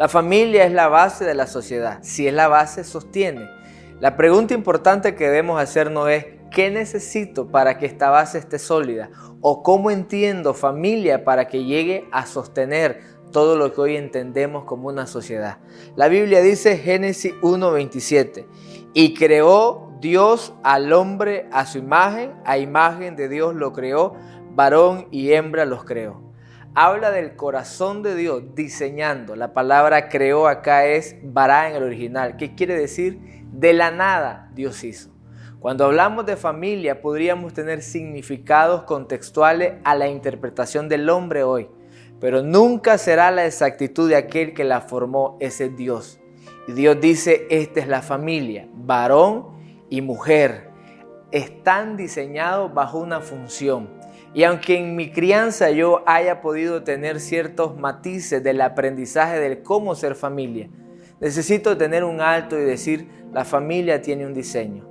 La familia es la base de la sociedad. Si es la base, sostiene. La pregunta importante que debemos hacernos es, ¿qué necesito para que esta base esté sólida? ¿O cómo entiendo familia para que llegue a sostener todo lo que hoy entendemos como una sociedad? La Biblia dice Génesis 1.27, y creó Dios al hombre a su imagen, a imagen de Dios lo creó, varón y hembra los creó habla del corazón de Dios diseñando. La palabra creó acá es bará en el original. ¿Qué quiere decir? De la nada Dios hizo. Cuando hablamos de familia podríamos tener significados contextuales a la interpretación del hombre hoy, pero nunca será la exactitud de aquel que la formó, ese Dios. Y Dios dice, esta es la familia, varón y mujer. Están diseñados bajo una función y aunque en mi crianza yo haya podido tener ciertos matices del aprendizaje del cómo ser familia, necesito tener un alto y decir, la familia tiene un diseño.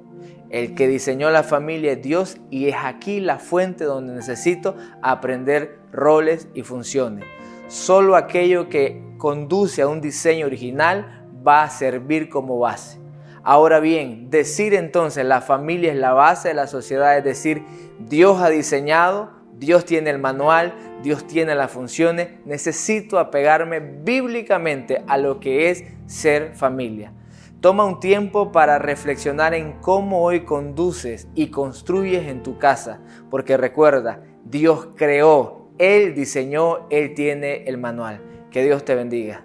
El que diseñó la familia es Dios y es aquí la fuente donde necesito aprender roles y funciones. Solo aquello que conduce a un diseño original va a servir como base. Ahora bien, decir entonces la familia es la base de la sociedad, es decir, Dios ha diseñado, Dios tiene el manual, Dios tiene las funciones, necesito apegarme bíblicamente a lo que es ser familia. Toma un tiempo para reflexionar en cómo hoy conduces y construyes en tu casa, porque recuerda, Dios creó, Él diseñó, Él tiene el manual. Que Dios te bendiga.